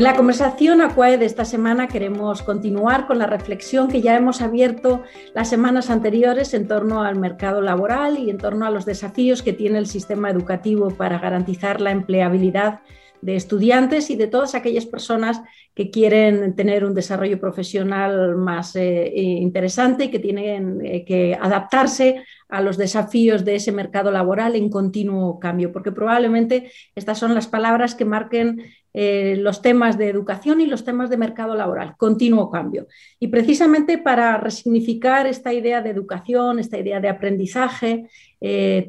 En la conversación Aquae de esta semana queremos continuar con la reflexión que ya hemos abierto las semanas anteriores en torno al mercado laboral y en torno a los desafíos que tiene el sistema educativo para garantizar la empleabilidad de estudiantes y de todas aquellas personas que quieren tener un desarrollo profesional más eh, eh, interesante y que tienen eh, que adaptarse a los desafíos de ese mercado laboral en continuo cambio, porque probablemente estas son las palabras que marquen los temas de educación y los temas de mercado laboral, continuo cambio. Y precisamente para resignificar esta idea de educación, esta idea de aprendizaje,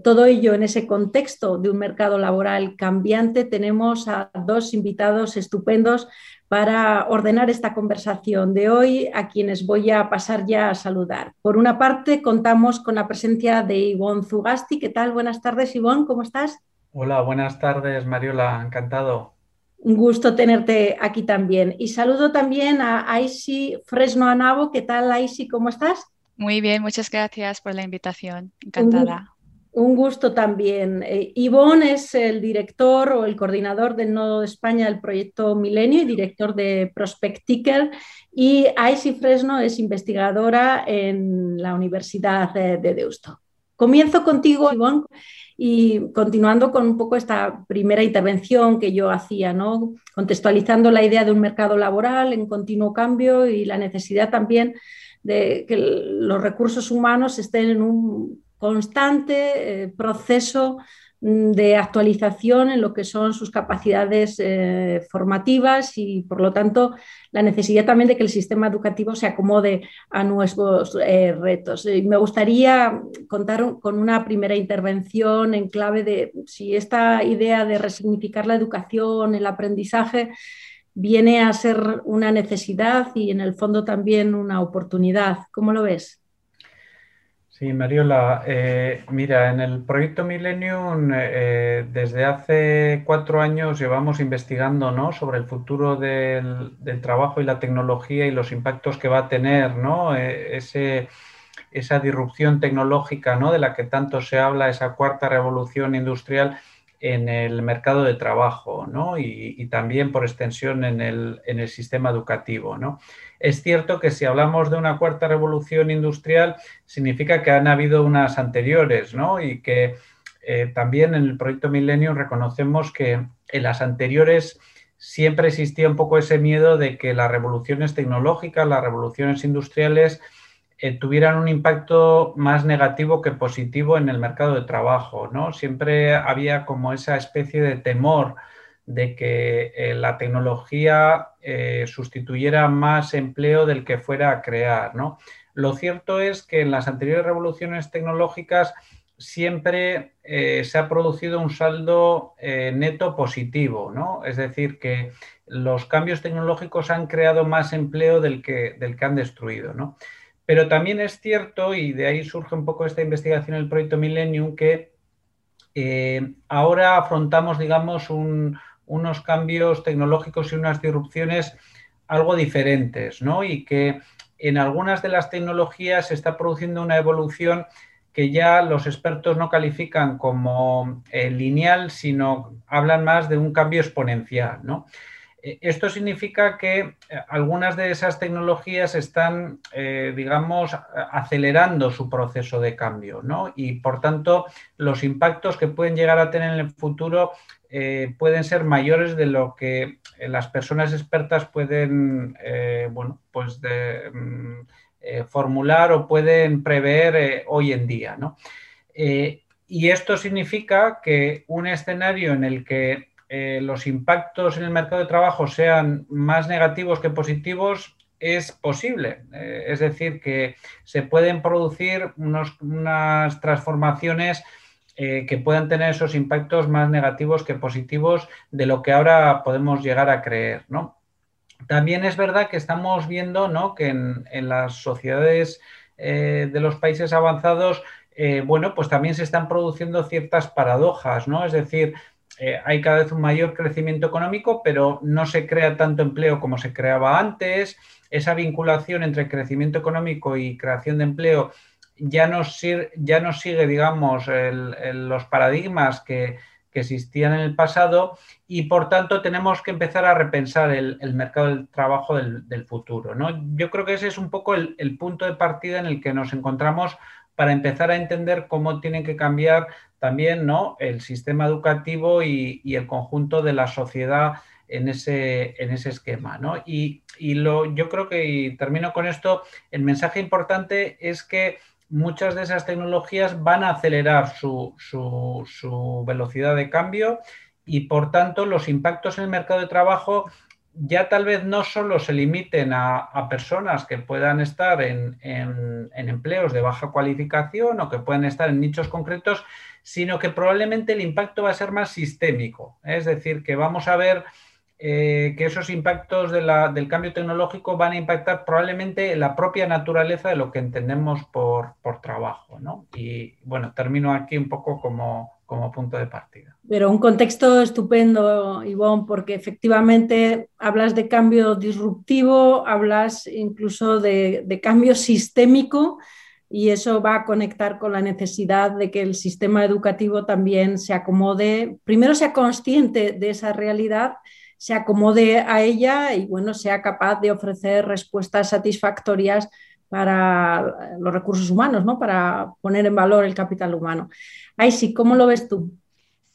todo ello en ese contexto de un mercado laboral cambiante, tenemos a dos invitados estupendos para ordenar esta conversación de hoy, a quienes voy a pasar ya a saludar. Por una parte, contamos con la presencia de Ivonne Zugasti. ¿Qué tal? Buenas tardes, Ivonne, ¿cómo estás? Hola, buenas tardes, Mariola, encantado. Un gusto tenerte aquí también. Y saludo también a Aisi Fresno Anabo. ¿Qué tal, Aisi? ¿Cómo estás? Muy bien, muchas gracias por la invitación. Encantada. Un gusto también. Eh, Ivonne es el director o el coordinador del Nodo de España del proyecto Milenio y director de Prospect Ticker. Y Aisy Fresno es investigadora en la Universidad de, Deusto. Comienzo contigo, Ivonne, y continuando con un poco esta primera intervención que yo hacía, ¿no? contextualizando la idea de un mercado laboral en continuo cambio y la necesidad también de que los recursos humanos estén en un constante eh, proceso mm, de actualización en lo que son sus capacidades eh, formativas y, por lo tanto, la necesidad también de que el sistema educativo se acomode a nuevos eh, retos. me gustaría contar con una primera intervención en clave de si esta idea de resignificar la educación, el aprendizaje, viene a ser una necesidad y, en el fondo, también una oportunidad. ¿Cómo lo ves? Sí, Mariola, eh, mira, en el proyecto Millennium eh, desde hace cuatro años llevamos investigando ¿no? sobre el futuro del, trabajo y la tecnología y los impactos que va a tener ¿no? Ese, esa disrupción tecnológica ¿no? de la que tanto se habla, esa cuarta revolución industrial en el mercado de trabajo ¿no? y, también por extensión en el, en el sistema educativo. ¿no? Es cierto que si hablamos de una cuarta revolución industrial, significa que han habido unas anteriores, ¿no? Y que eh, también en el proyecto Millennium reconocemos que en las anteriores siempre existía un poco ese miedo de que las revoluciones tecnológicas, las revoluciones industriales, eh, tuvieran un impacto más negativo que positivo en el mercado de trabajo, ¿no? Siempre había como esa especie de temor de que eh, la tecnología eh, sustituyera más empleo del que fuera a crear. ¿no? Lo cierto es que en las anteriores revoluciones tecnológicas siempre se ha producido un saldo neto positivo, ¿no? Es decir, que los cambios tecnológicos han creado más empleo del que, del que han destruido, ¿no? Pero también es cierto, y de ahí surge un poco esta investigación del proyecto Millennium, que ahora afrontamos, digamos, un, unos cambios tecnológicos y unas disrupciones algo diferentes, ¿no? Y que en algunas de las tecnologías se está produciendo una evolución que ya los expertos no califican como eh, lineal, sino hablan más de un cambio exponencial, ¿no? Eh, esto significa que eh, algunas de esas tecnologías están, digamos, acelerando su proceso de cambio, ¿no? Y por tanto, los impactos que pueden llegar a tener en el futuro eh, pueden ser mayores de lo que eh, las personas expertas pueden, eh, bueno, pues mm, formular o pueden prever hoy en día, y esto significa que un escenario en el que los impactos en el mercado de trabajo sean más negativos que positivos es posible. Eh, es decir, que se pueden producir unas transformaciones eh, que puedan tener esos impactos más negativos que positivos de lo que ahora podemos llegar a creer. También es verdad que estamos viendo que en, las sociedades de los países avanzados, bueno, pues también se están produciendo ciertas paradojas, ¿no? Es decir, eh, hay cada vez un mayor crecimiento económico, pero no se crea tanto empleo como se creaba antes. Esa vinculación entre crecimiento económico y creación de empleo ya no, ya no sigue, digamos, los paradigmas que, existían en el pasado y, por tanto, tenemos que empezar a repensar el, mercado del trabajo del, futuro. Yo creo que ese es un poco el punto de partida en el que nos encontramos para empezar a entender cómo tienen que cambiar también ¿no? el sistema educativo y, el conjunto de la sociedad en ese, en ese esquema. ¿no? Y, lo, yo creo que, y termino con esto, el mensaje importante es que muchas de esas tecnologías van a acelerar su, su, velocidad de cambio y por tanto los impactos en el mercado de trabajo ya tal vez no solo se limiten a, personas que puedan estar en, en, empleos de baja cualificación o que pueden estar en nichos concretos, sino que probablemente el impacto va a ser más sistémico. Es decir, que vamos a ver eh, que esos impactos del cambio tecnológico van a impactar probablemente la propia naturaleza de lo que entendemos por, trabajo. Y bueno, termino aquí un poco como, punto de partida. Pero un contexto estupendo, Ivonne, porque efectivamente hablas de cambio disruptivo, hablas incluso de, de cambio sistémico y eso va a conectar con la necesidad de que el sistema educativo también se acomode, primero sea consciente de esa realidad, se acomode a ella y bueno, sea capaz de ofrecer respuestas satisfactorias para los recursos humanos, ¿no? para poner en valor el capital humano. Ay, sí, ¿cómo lo ves tú?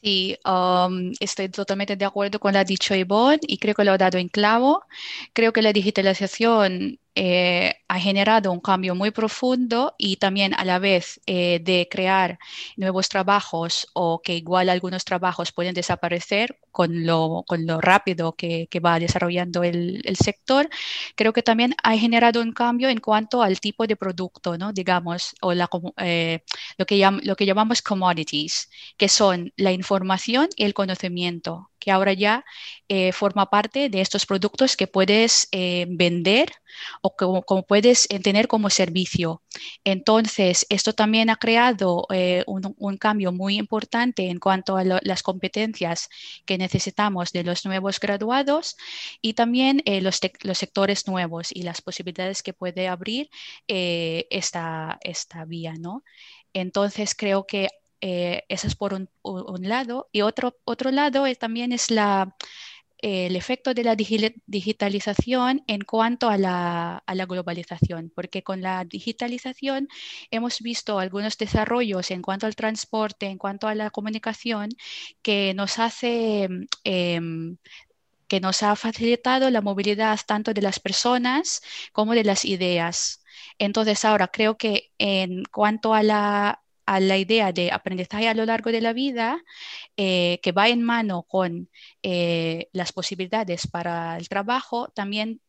Sí, um, estoy totalmente de acuerdo con lo dicho Ivonne y creo que lo ha dado en clavo. Creo que la digitalización eh, ha generado un cambio muy profundo y también a la vez eh, de crear nuevos trabajos o que igual algunos trabajos pueden desaparecer con lo, con lo rápido que, que va desarrollando el, el, sector, creo que también ha generado un cambio en cuanto al tipo de producto, ¿no? digamos, o la, eh, lo, que lo que llamamos commodities, que son la información y el conocimiento que ahora ya eh, forma parte de estos productos que puedes eh, vender o como, puedes eh, tener como servicio. Entonces, esto también ha creado un, cambio muy importante en cuanto a las competencias que necesitamos de los nuevos graduados y también los, los, sectores nuevos y las posibilidades que puede abrir esta, esta vía. ¿no? Entonces, creo que eh, eso es por un, lado. Y otro, otro lado también es la, el efecto de la digitalización en cuanto a la, a la, globalización, porque con la digitalización hemos visto algunos desarrollos en cuanto al transporte, en cuanto a la comunicación, que nos hace... Em, que nos ha facilitado la movilidad tanto de las personas como de las ideas. Entonces, ahora creo que en cuanto a la, a la idea de aprendizaje a lo largo de la vida, eh, que va en mano con eh, las posibilidades para el trabajo, también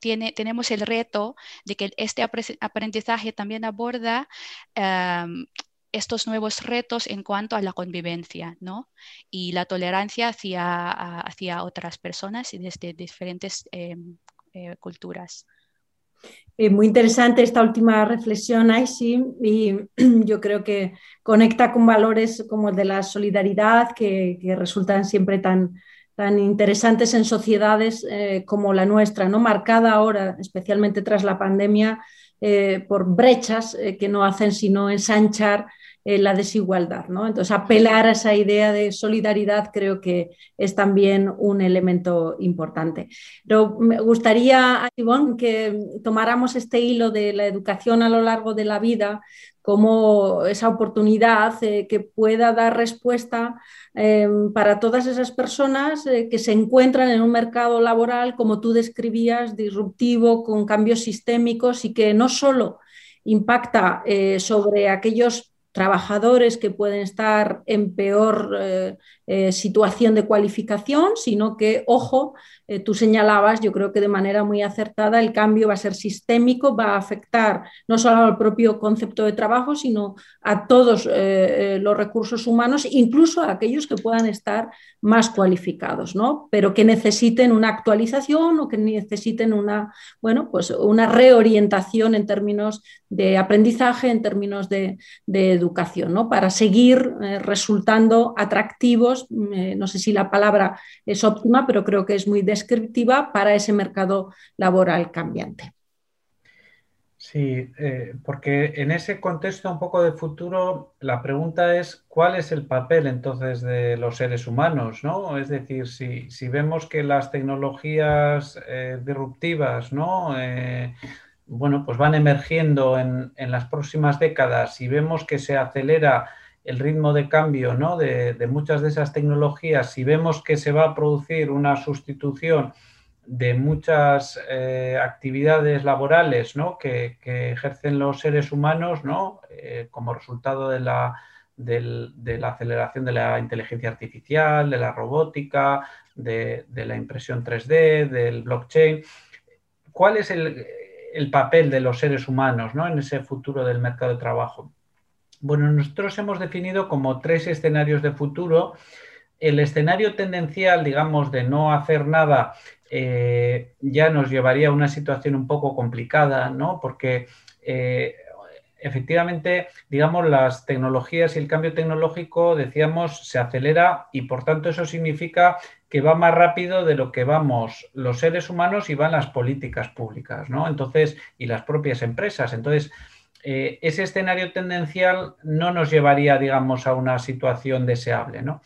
tiene, tenemos el reto de que este aprendizaje también aborda em, estos nuevos retos en cuanto a la convivencia ¿no? y la tolerancia hacia, hacia otras personas y desde diferentes em, eh, culturas. Eh, muy interesante esta última reflexión, Aisy, y yo creo que conecta con valores como el de la solidaridad, que, resultan siempre tan, tan interesantes en sociedades eh, como la nuestra, ¿no? marcada ahora, especialmente tras la pandemia, eh, por brechas que no hacen sino ensanchar eh, la desigualdad. ¿no? Entonces, apelar a esa idea de solidaridad creo que es también un elemento importante. Pero me gustaría, Ivonne, que tomáramos este hilo de la educación a lo largo de la vida como esa oportunidad eh, que pueda dar respuesta em, para todas esas personas eh, que se encuentran en un mercado laboral, como tú describías, disruptivo, con cambios sistémicos y que no solo impacta sobre aquellos trabajadores que pueden estar en peor eh, eh, situación de cualificación, sino que, ojo, eh, tú señalabas, yo creo que de manera muy acertada, el cambio va a ser sistémico, va a afectar no solo al propio concepto de trabajo, sino a todos los recursos humanos, incluso a aquellos que puedan estar más cualificados, ¿no? pero que necesiten una actualización o que necesiten una, bueno, pues una reorientación en términos de aprendizaje, en términos de, de educación, ¿no? para seguir resultando atractivos eh, no sé si la palabra es óptima, pero creo que es muy descriptiva para ese mercado laboral cambiante. Sí, eh, porque en ese contexto un poco de futuro, la pregunta es cuál es el papel entonces de los seres humanos, ¿no? Es decir, si, vemos que las tecnologías eh, disruptivas, ¿no? Bueno, pues van emergiendo en, en, las próximas décadas y vemos que se acelera el ritmo de cambio ¿no? de, muchas de esas tecnologías, si vemos que se va a producir una sustitución de muchas eh, actividades laborales que, ejercen los seres humanos ¿no? Eh, como resultado de la, de la, aceleración de la inteligencia artificial, de la robótica, de, la impresión 3D, del blockchain. ¿Cuál es el, el papel de los seres humanos ¿no? en ese futuro del mercado de trabajo? Bueno, nosotros hemos definido como tres escenarios de futuro. El escenario tendencial, digamos, de no hacer nada, eh, ya nos llevaría a una situación un poco complicada, ¿no? Porque eh, efectivamente, digamos, las tecnologías y el cambio tecnológico, decíamos, se acelera y por tanto eso significa que va más rápido de lo que vamos los seres humanos y van las políticas públicas, ¿no? Entonces, y las propias empresas. Entonces, eh, ese escenario tendencial no nos llevaría, digamos, a una situación deseable. ¿no?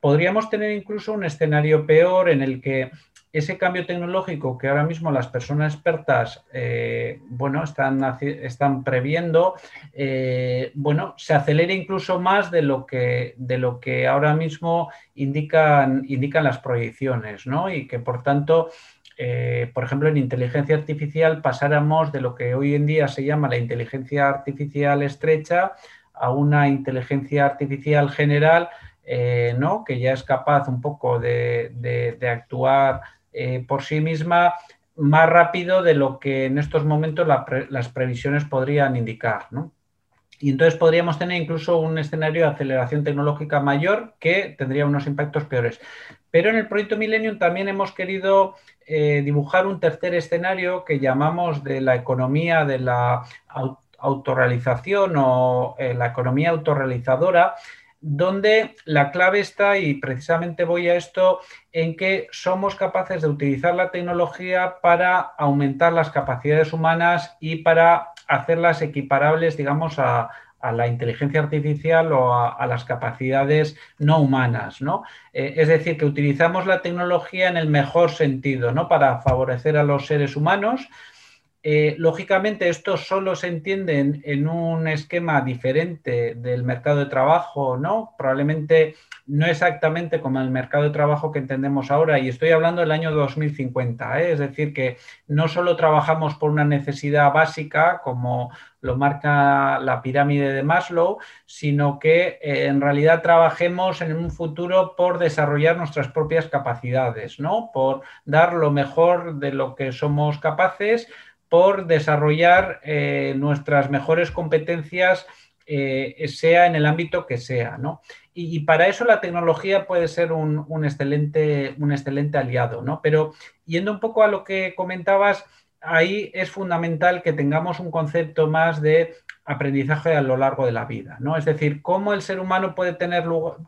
Podríamos tener incluso un escenario peor en el que ese cambio tecnológico que ahora mismo las personas expertas eh, bueno, están, están previendo, eh, bueno, se acelere incluso más de lo que, de lo que ahora mismo indican, indican las proyecciones, ¿no? Y que por tanto eh, por ejemplo, en inteligencia artificial pasáramos de lo que hoy en día se llama la inteligencia artificial estrecha a una inteligencia artificial general, ¿no? que ya es capaz un poco de, actuar eh, por sí misma más rápido de lo que en estos momentos las previsiones podrían indicar. Y entonces podríamos tener incluso un escenario de aceleración tecnológica mayor que tendría unos impactos peores. Pero en el proyecto Millennium también hemos querido eh, dibujar un tercer escenario que llamamos de la economía de la autorrealización o eh, la economía autorrealizadora, donde la clave está, y precisamente voy a esto, en que somos capaces de utilizar la tecnología para aumentar las capacidades humanas y para hacerlas equiparables, digamos, a, la inteligencia artificial o a, las capacidades no humanas, ¿no? Eh, es decir, que utilizamos la tecnología en el mejor sentido, ¿no? Para favorecer a los seres humanos. Eh, lógicamente, esto solo se entiende en, un esquema diferente del mercado de trabajo, ¿no? Probablemente no exactamente como el mercado de trabajo que entendemos ahora, y estoy hablando del año 2050, ¿eh? es decir, que no solo trabajamos por una necesidad básica, como lo marca la pirámide de Maslow, sino que eh, en realidad trabajemos en un futuro por desarrollar nuestras propias capacidades, ¿no? por dar lo mejor de lo que somos capaces, por desarrollar eh, nuestras mejores competencias sea en el ámbito que sea, ¿no? Y, para eso la tecnología puede ser un, excelente, un excelente aliado, ¿no? Pero yendo un poco a lo que comentabas, ahí es fundamental que tengamos un concepto más de aprendizaje a lo largo de la vida, ¿no? Es decir, cómo el ser humano puede tener,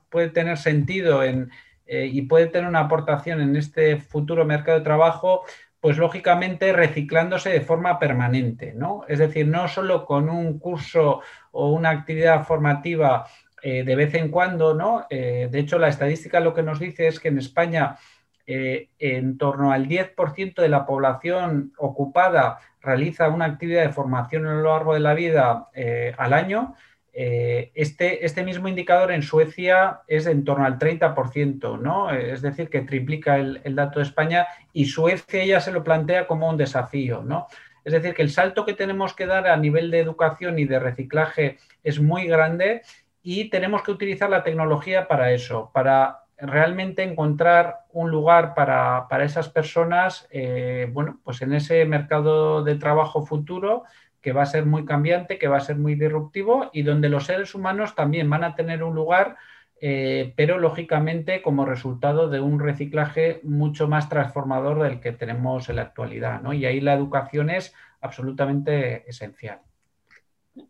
puede tener sentido en, eh, y puede tener una aportación en este futuro mercado de trabajo, pues lógicamente reciclándose de forma permanente, ¿no? Es decir, no solo con un curso o una actividad formativa eh, de vez en cuando, ¿no? Eh, de hecho, la estadística lo que nos dice es que en España eh, en torno al 10% de la población ocupada realiza una actividad de formación a lo largo de la vida al año. Este, este, mismo indicador en Suecia es en torno al 30%, ¿no? Es decir, que triplica el, dato de España y Suecia ya se lo plantea como un desafío, ¿no? Es decir, que el salto que tenemos que dar a nivel de educación y de reciclaje es muy grande y tenemos que utilizar la tecnología para eso, para realmente encontrar un lugar para, esas personas, eh, bueno, pues en ese mercado de trabajo futuro que va a ser muy cambiante, que va a ser muy disruptivo y donde los seres humanos también van a tener un lugar, eh, pero lógicamente como resultado de un reciclaje mucho más transformador del que tenemos en la actualidad, ¿no? Y ahí la educación es absolutamente esencial.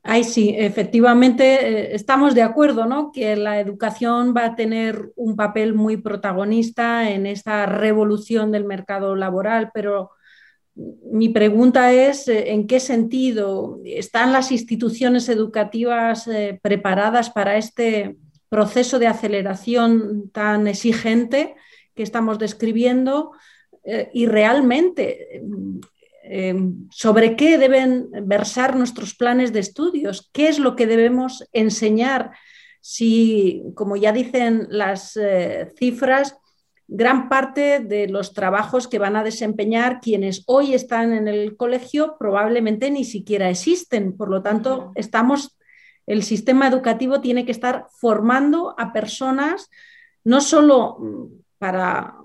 Ahí sí, efectivamente eh, estamos de acuerdo, ¿no? Que la educación va a tener un papel muy protagonista en esta revolución del mercado laboral, pero mi pregunta es, eh, ¿en qué sentido están las instituciones educativas eh, preparadas para este proceso de aceleración tan exigente que estamos describiendo? y realmente sobre qué deben versar nuestros planes de estudios, qué es lo que debemos enseñar si, como ya dicen las eh, cifras, gran parte de los trabajos que van a desempeñar quienes hoy están en el colegio probablemente ni siquiera existen. Por lo tanto, estamos, el sistema educativo tiene que estar formando a personas no solo mm, para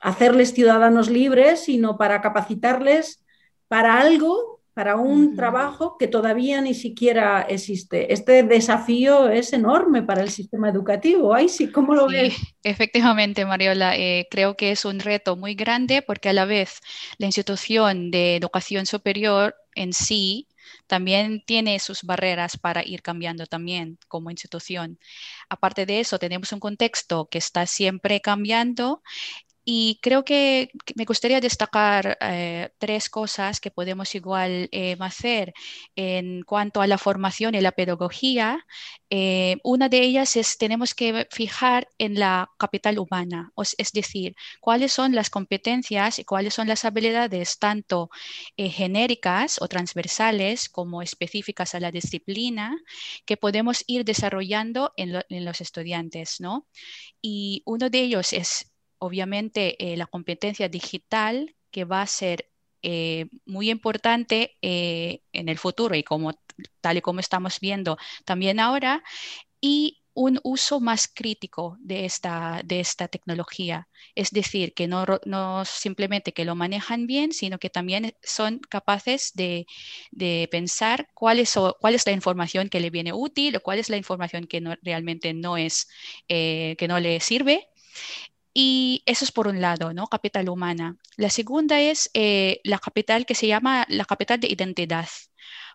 hacerles ciudadanos libres, sino para capacitarles para algo, para un trabajo que todavía ni siquiera existe. Este desafío es enorme para el sistema educativo. Ay, sí, ¿cómo lo ves? Efectivamente, Mariola, eh, creo que es un reto muy grande porque a la vez la institución de educación superior en sí también tiene sus barreras para ir cambiando también como institución. Aparte de eso, tenemos un contexto que está siempre cambiando y creo que me gustaría destacar eh, tres cosas que podemos igual eh, hacer en cuanto a la formación y la pedagogía. Eh, una de ellas es tenemos que fijar en la capital humana, es decir, cuáles son las competencias y cuáles son las habilidades tanto genéricas o transversales como específicas a la disciplina que podemos ir desarrollando en, en los estudiantes. ¿no? Y uno de ellos es obviamente eh, la competencia digital que va a ser eh, muy importante eh, en el futuro y como tal y como estamos viendo también ahora y un uso más crítico de esta, de esta tecnología. Es decir, que no, no simplemente que lo manejan bien, sino que también son capaces de, pensar cuál es, cuál es la información que le viene útil o cuál es la información que realmente no es, que no le sirve y eso es por un lado, ¿no? Capital humana. La segunda es eh, la capital que se llama la capital de identidad,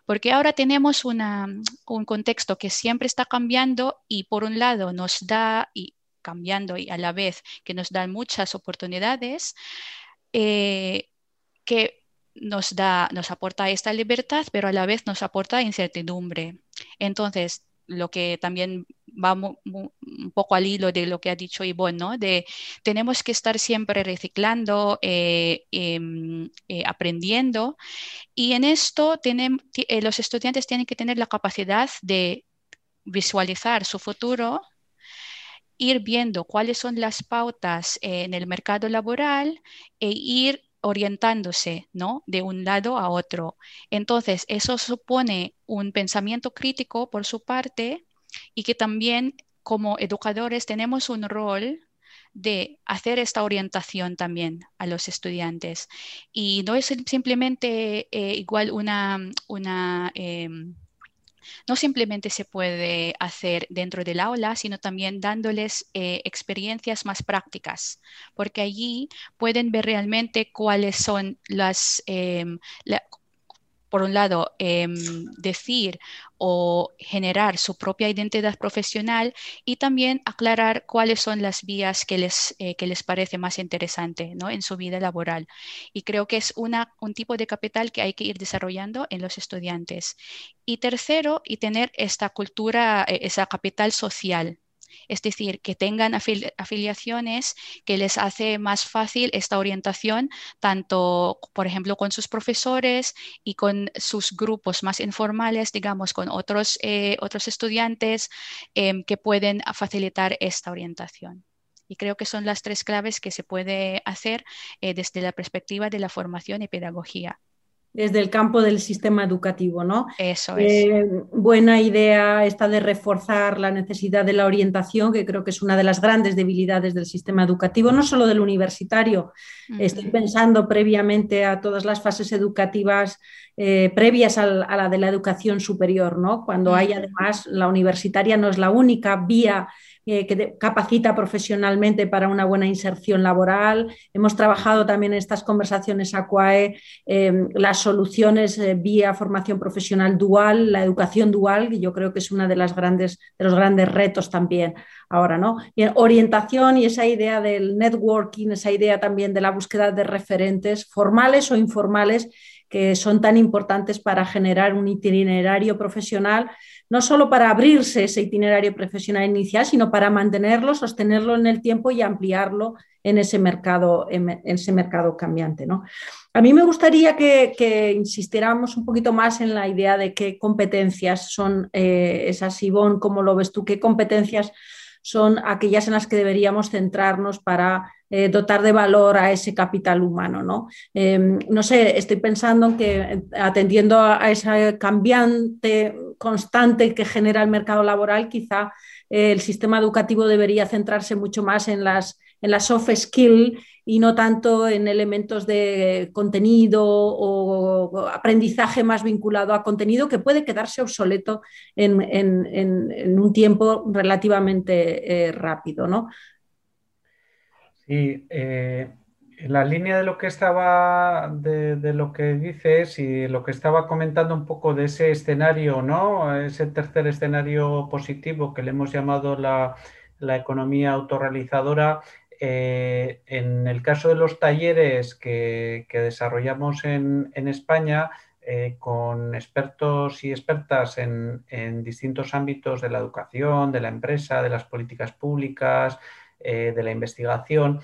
porque ahora tenemos un contexto que siempre está cambiando y por un lado nos da, y cambiando y a la vez que nos da muchas oportunidades, eh, que nos da, nos aporta esta libertad, pero a la vez nos aporta incertidumbre. Entonces, lo que también va un poco al hilo de lo que ha dicho Ivonne, ¿no? De tenemos que estar siempre reciclando, eh, em, eh, aprendiendo, y en esto eh, los estudiantes tienen que tener la capacidad de visualizar su futuro ir viendo cuáles son las pautas en el mercado laboral e ir orientándose, ¿no? De un lado a otro. Entonces, eso supone un pensamiento crítico por su parte y que también como educadores tenemos un rol de hacer esta orientación también a los estudiantes. Y no es simplemente eh, igual una, una em, no simplemente se puede hacer dentro del aula, sino también dándoles eh, experiencias más prácticas, porque allí pueden ver realmente cuáles son las, em, por un lado, em, decir o generar su propia identidad profesional y también aclarar cuáles son las vías que les, eh, que les parece más interesante ¿no? en su vida laboral. Y creo que es una, un tipo de capital que hay que ir desarrollando en los estudiantes. Y tercero, y tener esta cultura, eh, esa capital social es decir, que tengan afiliaciones que les hace más fácil esta orientación, tanto, por ejemplo, con sus profesores y con sus grupos más informales, digamos, con otros, eh, otros estudiantes em, que pueden facilitar esta orientación. Y creo que son las tres claves que se puede hacer eh, desde la perspectiva de la formación y pedagogía. Desde el campo del sistema educativo, ¿no? Eso es. Eh, buena idea esta de reforzar la necesidad de la orientación, que creo que es una de las grandes debilidades del sistema educativo, no solo del universitario. Estoy pensando previamente a todas las fases educativas eh, previas a la de la educación superior, ¿no? Cuando hay además la universitaria no es la única vía eh, que capacita profesionalmente para una buena inserción laboral. Hemos trabajado también en estas conversaciones ACUAE em, las soluciones eh, vía formación profesional dual, la educación dual, que yo creo que es uno de, las grandes, de los grandes retos también ahora, ¿no? Y orientación y esa idea del networking, esa idea también de la búsqueda de referentes formales o informales que son tan importantes para generar un itinerario profesional no solo para abrirse ese itinerario profesional inicial, sino para mantenerlo, sostenerlo en el tiempo y ampliarlo en ese mercado, en ese mercado cambiante. ¿no? A mí me gustaría que, insistiéramos un poquito más en la idea de qué competencias son eh, esas, Ivonne, ¿cómo lo ves tú? ¿Qué competencias son aquellas en las que deberíamos centrarnos para eh, dotar de valor a ese capital humano. ¿no? Em, no sé, estoy pensando en que atendiendo a, esa cambiante constante que genera el mercado laboral, quizá eh, el sistema educativo debería centrarse mucho más en las, en las soft skills y no tanto en elementos de contenido o aprendizaje más vinculado a contenido que puede quedarse obsoleto en, un tiempo relativamente eh, rápido. ¿no? Sí, eh, en la línea de lo que estaba, de, lo que dices y lo que estaba comentando un poco de ese escenario, ¿no? Ese tercer escenario positivo que le hemos llamado la, economía autorrealizadora, eh, en el caso de los talleres que, desarrollamos en, España, eh, con expertos y expertas en, distintos ámbitos de la educación, de la empresa, de las políticas públicas, eh, de la investigación,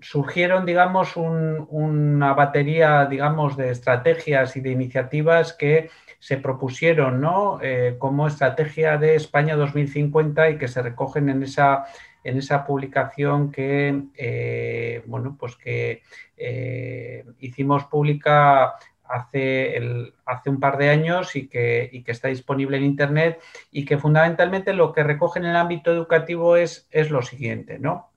surgieron, digamos, una batería, digamos, de estrategias y de iniciativas que se propusieron, ¿no? Eh, como estrategia de España 2050 y que se recogen en esa, en esa publicación que, eh, bueno, pues que hicimos pública hace, hace un par de años y que, que, está disponible en Internet y que fundamentalmente lo que recoge en el ámbito educativo es, es lo siguiente, ¿no?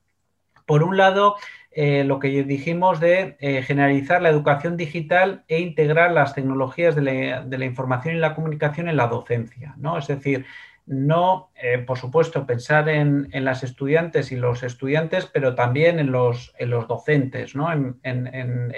Por un lado, eh, lo que dijimos de eh, generalizar la educación digital e integrar las tecnologías de la, de la, información y la comunicación en la docencia, ¿no? Es decir, no, eh, por supuesto, pensar en, las estudiantes y los estudiantes, pero también en los, en los docentes, ¿no? en,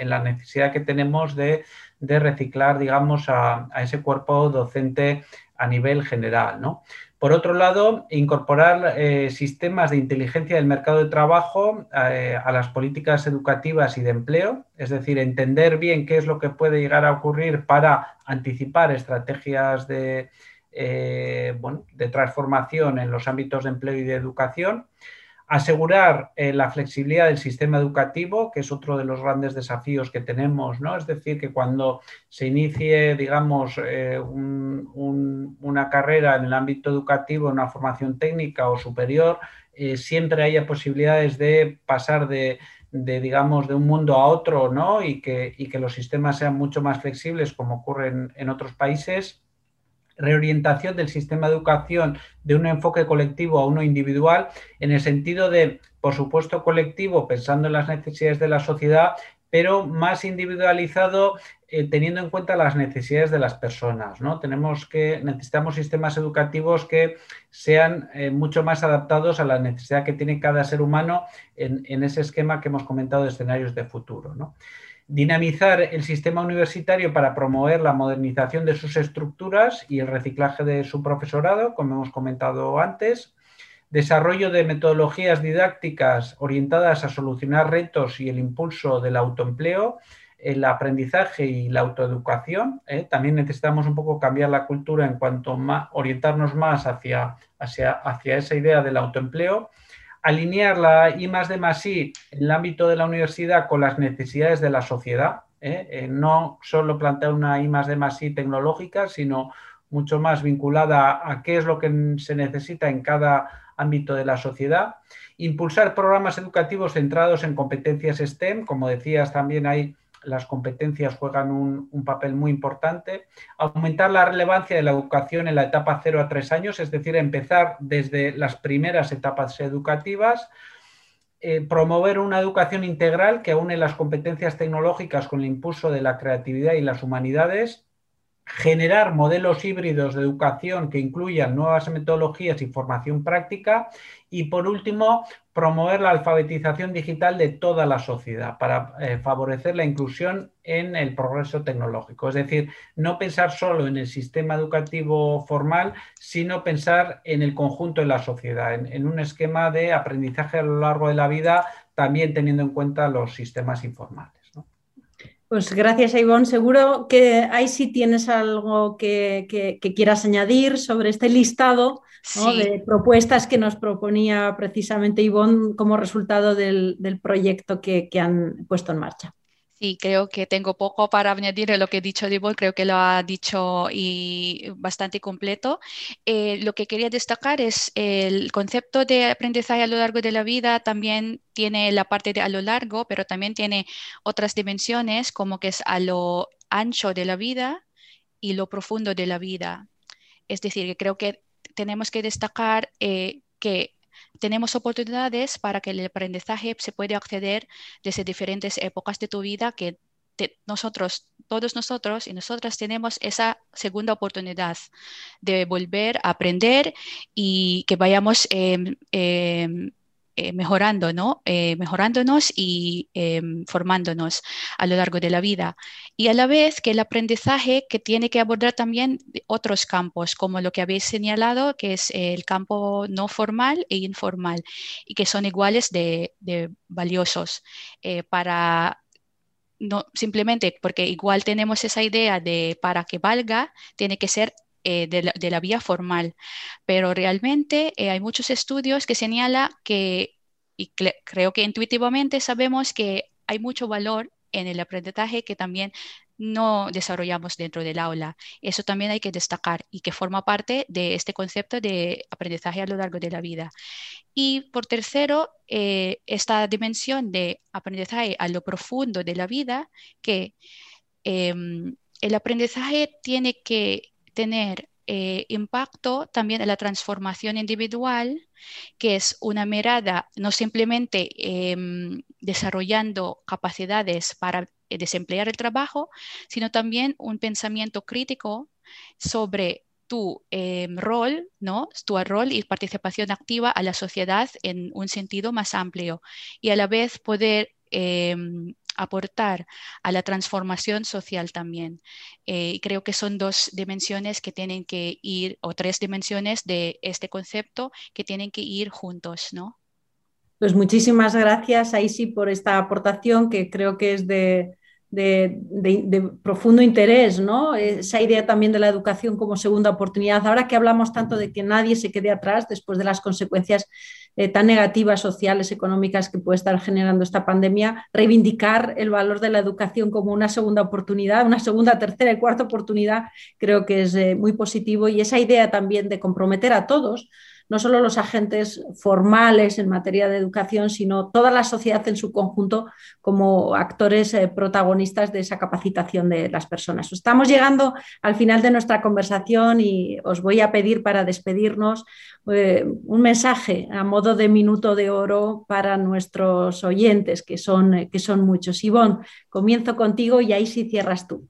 la necesidad que tenemos de, reciclar, digamos, a, ese cuerpo docente a nivel general. ¿no? Por otro lado, incorporar eh, sistemas de inteligencia del mercado de trabajo eh, a las políticas educativas y de empleo, es decir, entender bien qué es lo que puede llegar a ocurrir para anticipar estrategias de, eh, de transformación en los ámbitos de empleo y de educación, asegurar eh, la flexibilidad del sistema educativo, que es otro de los grandes desafíos que tenemos, ¿no? Es decir, que cuando se inicie, digamos, eh, una carrera en el ámbito educativo, una formación técnica o superior, siempre haya posibilidades de pasar de, digamos, de un mundo a otro, ¿no? Y que, que los sistemas sean mucho más flexibles, como ocurre en otros países reorientación del sistema de educación de un enfoque colectivo a uno individual, en el sentido de, por supuesto, colectivo, pensando en las necesidades de la sociedad, pero más individualizado eh, teniendo en cuenta las necesidades de las personas. ¿no? Tenemos que, necesitamos sistemas educativos que sean eh, mucho más adaptados a la necesidad que tiene cada ser humano en, en, ese esquema que hemos comentado de escenarios de futuro. ¿no? Dinamizar el sistema universitario para promover la modernización de sus estructuras y el reciclaje de su profesorado, como hemos comentado antes, desarrollo de metodologías didácticas orientadas a solucionar retos y el impulso del autoempleo, el aprendizaje y la autoeducación. ¿eh? También necesitamos un poco cambiar la cultura en cuanto a orientarnos más hacia, hacia, hacia esa idea del autoempleo alinear la I más de más I en el ámbito de la universidad con las necesidades de la sociedad, ¿eh? Eh, no solo plantear una I más de más I tecnológica, sino mucho más vinculada a qué es lo que se necesita en cada ámbito de la sociedad. Impulsar programas educativos centrados en competencias STEM, como decías, también hay las competencias juegan un, papel muy importante. Aumentar la relevancia de la educación en la etapa 0 a 3 años, es decir, empezar desde las primeras etapas educativas. Eh, promover una educación integral que aúne las competencias tecnológicas con el impulso de la creatividad y las humanidades generar modelos híbridos de educación que incluyan nuevas metodologías y formación práctica y por último promover la alfabetización digital de toda la sociedad para eh, favorecer la inclusión en el progreso tecnológico. Es decir, no pensar solo en el sistema educativo formal, sino pensar en el conjunto de la sociedad, en un esquema de aprendizaje a lo largo de la vida, también teniendo en cuenta los sistemas informales. Pues gracias, Ivonne. Seguro que ahí sí tienes algo que, quieras añadir sobre este listado de propuestas que nos proponía precisamente Ivonne como resultado del, proyecto que han puesto en marcha. Sí, creo que tengo poco para añadir a lo que he dicho Dibol, creo que lo ha dicho bastante completo. Eh, lo que quería destacar es el concepto de aprendizaje a lo largo de la vida, también tiene la parte de a lo largo, pero también tiene otras dimensiones como que es a lo ancho de la vida y lo profundo de la vida. Es decir, creo que tenemos que destacar eh, que tenemos oportunidades para que el aprendizaje se pueda acceder desde diferentes épocas de tu vida que nosotros, todos nosotros y nosotras tenemos esa segunda oportunidad de volver a aprender y que vayamos em, em, eh, mejorando, ¿no? Eh, mejorándonos y em, formándonos a lo largo de la vida. Y a la vez que el aprendizaje que tiene que abordar también otros campos, como lo que habéis señalado, que es el campo no formal e informal, y que son iguales de, valiosos eh, para no simplemente porque igual tenemos esa idea de para que valga, tiene que ser eh, de, la, vía formal. Pero realmente eh, hay muchos estudios que señalan que, y creo que intuitivamente sabemos que hay mucho valor en el aprendizaje que también no desarrollamos dentro del aula. Eso también hay que destacar y que forma parte de este concepto de aprendizaje a lo largo de la vida. Y por tercero, eh, esta dimensión de aprendizaje a lo profundo de la vida, que em, el aprendizaje tiene que tener eh, impacto también en la transformación individual, que es una mirada no simplemente em, desarrollando capacidades para desemplear el trabajo, sino también un pensamiento crítico sobre tu em, rol, ¿no? Tu rol y participación activa a la sociedad en un sentido más amplio y a la vez poder em, aportar a la transformación social también. Eh, creo que son dos dimensiones que tienen que ir, o tres dimensiones de este concepto que tienen que ir juntos, ¿no? Pues muchísimas gracias, Aisi, por esta aportación que creo que es de, de, profundo interés, ¿no? Esa idea también de la educación como segunda oportunidad. Ahora que hablamos tanto de que nadie se quede atrás después de las consecuencias eh, tan negativas, sociales, económicas que puede estar generando esta pandemia, reivindicar el valor de la educación como una segunda oportunidad, una segunda, tercera y cuarta oportunidad, creo que es eh, muy positivo. Y esa idea también de comprometer a todos no solo los agentes formales en materia de educación, sino toda la sociedad en su conjunto como actores eh, protagonistas de esa capacitación de las personas. Estamos llegando al final de nuestra conversación y os voy a pedir para despedirnos eh, un mensaje a modo de minuto de oro para nuestros oyentes, que son, que son muchos. Ivonne, comienzo contigo y ahí sí cierras tú.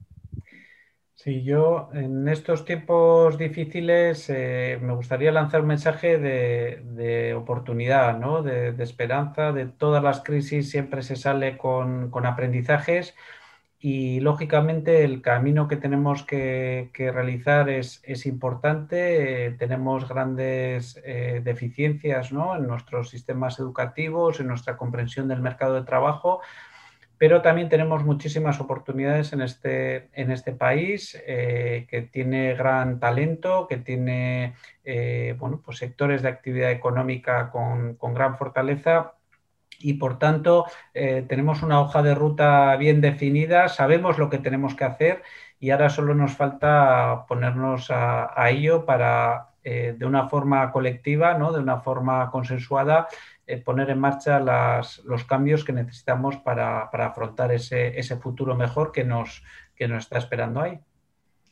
Sí, yo en estos tiempos difíciles eh, me gustaría lanzar un mensaje de, oportunidad, ¿no? de, esperanza. De todas las crisis siempre se sale con, aprendizajes y lógicamente el camino que tenemos que, realizar es, importante. Eh, tenemos grandes eh, deficiencias ¿no? en nuestros sistemas educativos, en nuestra comprensión del mercado de trabajo pero también tenemos muchísimas oportunidades en este, en este país eh, que tiene gran talento, que tiene eh, bueno, pues sectores de actividad económica con, gran fortaleza y por tanto eh, tenemos una hoja de ruta bien definida, sabemos lo que tenemos que hacer y ahora solo nos falta ponernos a, ello para de una forma colectiva, ¿no? de una forma consensuada, poner en marcha los cambios que necesitamos para, afrontar ese, ese, futuro mejor que nos, que nos está esperando ahí.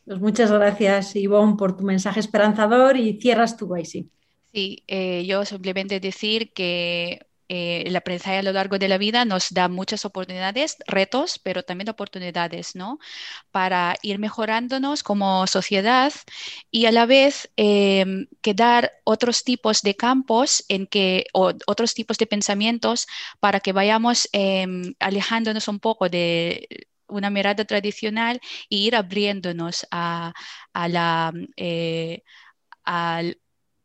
Pues muchas gracias, Ivonne, por tu mensaje esperanzador y cierras tu sí. Sí, eh, yo simplemente decir que eh, el aprendizaje a lo largo de la vida nos da muchas oportunidades, retos, pero también oportunidades, ¿no? Para ir mejorándonos como sociedad y a la vez eh, quedar otros tipos de campos en que, o otros tipos de pensamientos para que vayamos em, alejándonos un poco de una mirada tradicional e ir abriéndonos a, la... Eh,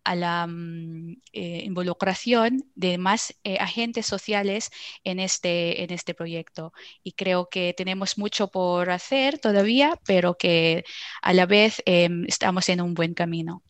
a la mm, eh, involucración de más eh, agentes sociales en este, en este proyecto. Y creo que tenemos mucho por hacer todavía, pero que a la vez em, estamos en un buen camino.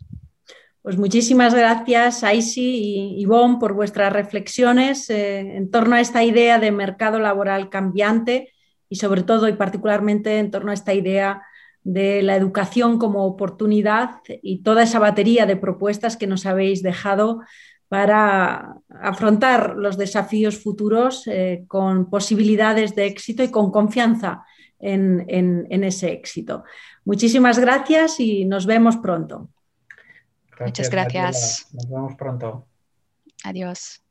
Pues muchísimas gracias, Aisi y Ivonne, por vuestras reflexiones eh, en torno a esta idea de mercado laboral cambiante y sobre todo y particularmente en torno a esta idea de la educación como oportunidad y toda esa batería de propuestas que nos habéis dejado para afrontar los desafíos futuros eh, con posibilidades de éxito y con confianza en, ese éxito. Muchísimas gracias y nos vemos pronto. Muchas gracias. Nos vemos pronto. Adiós.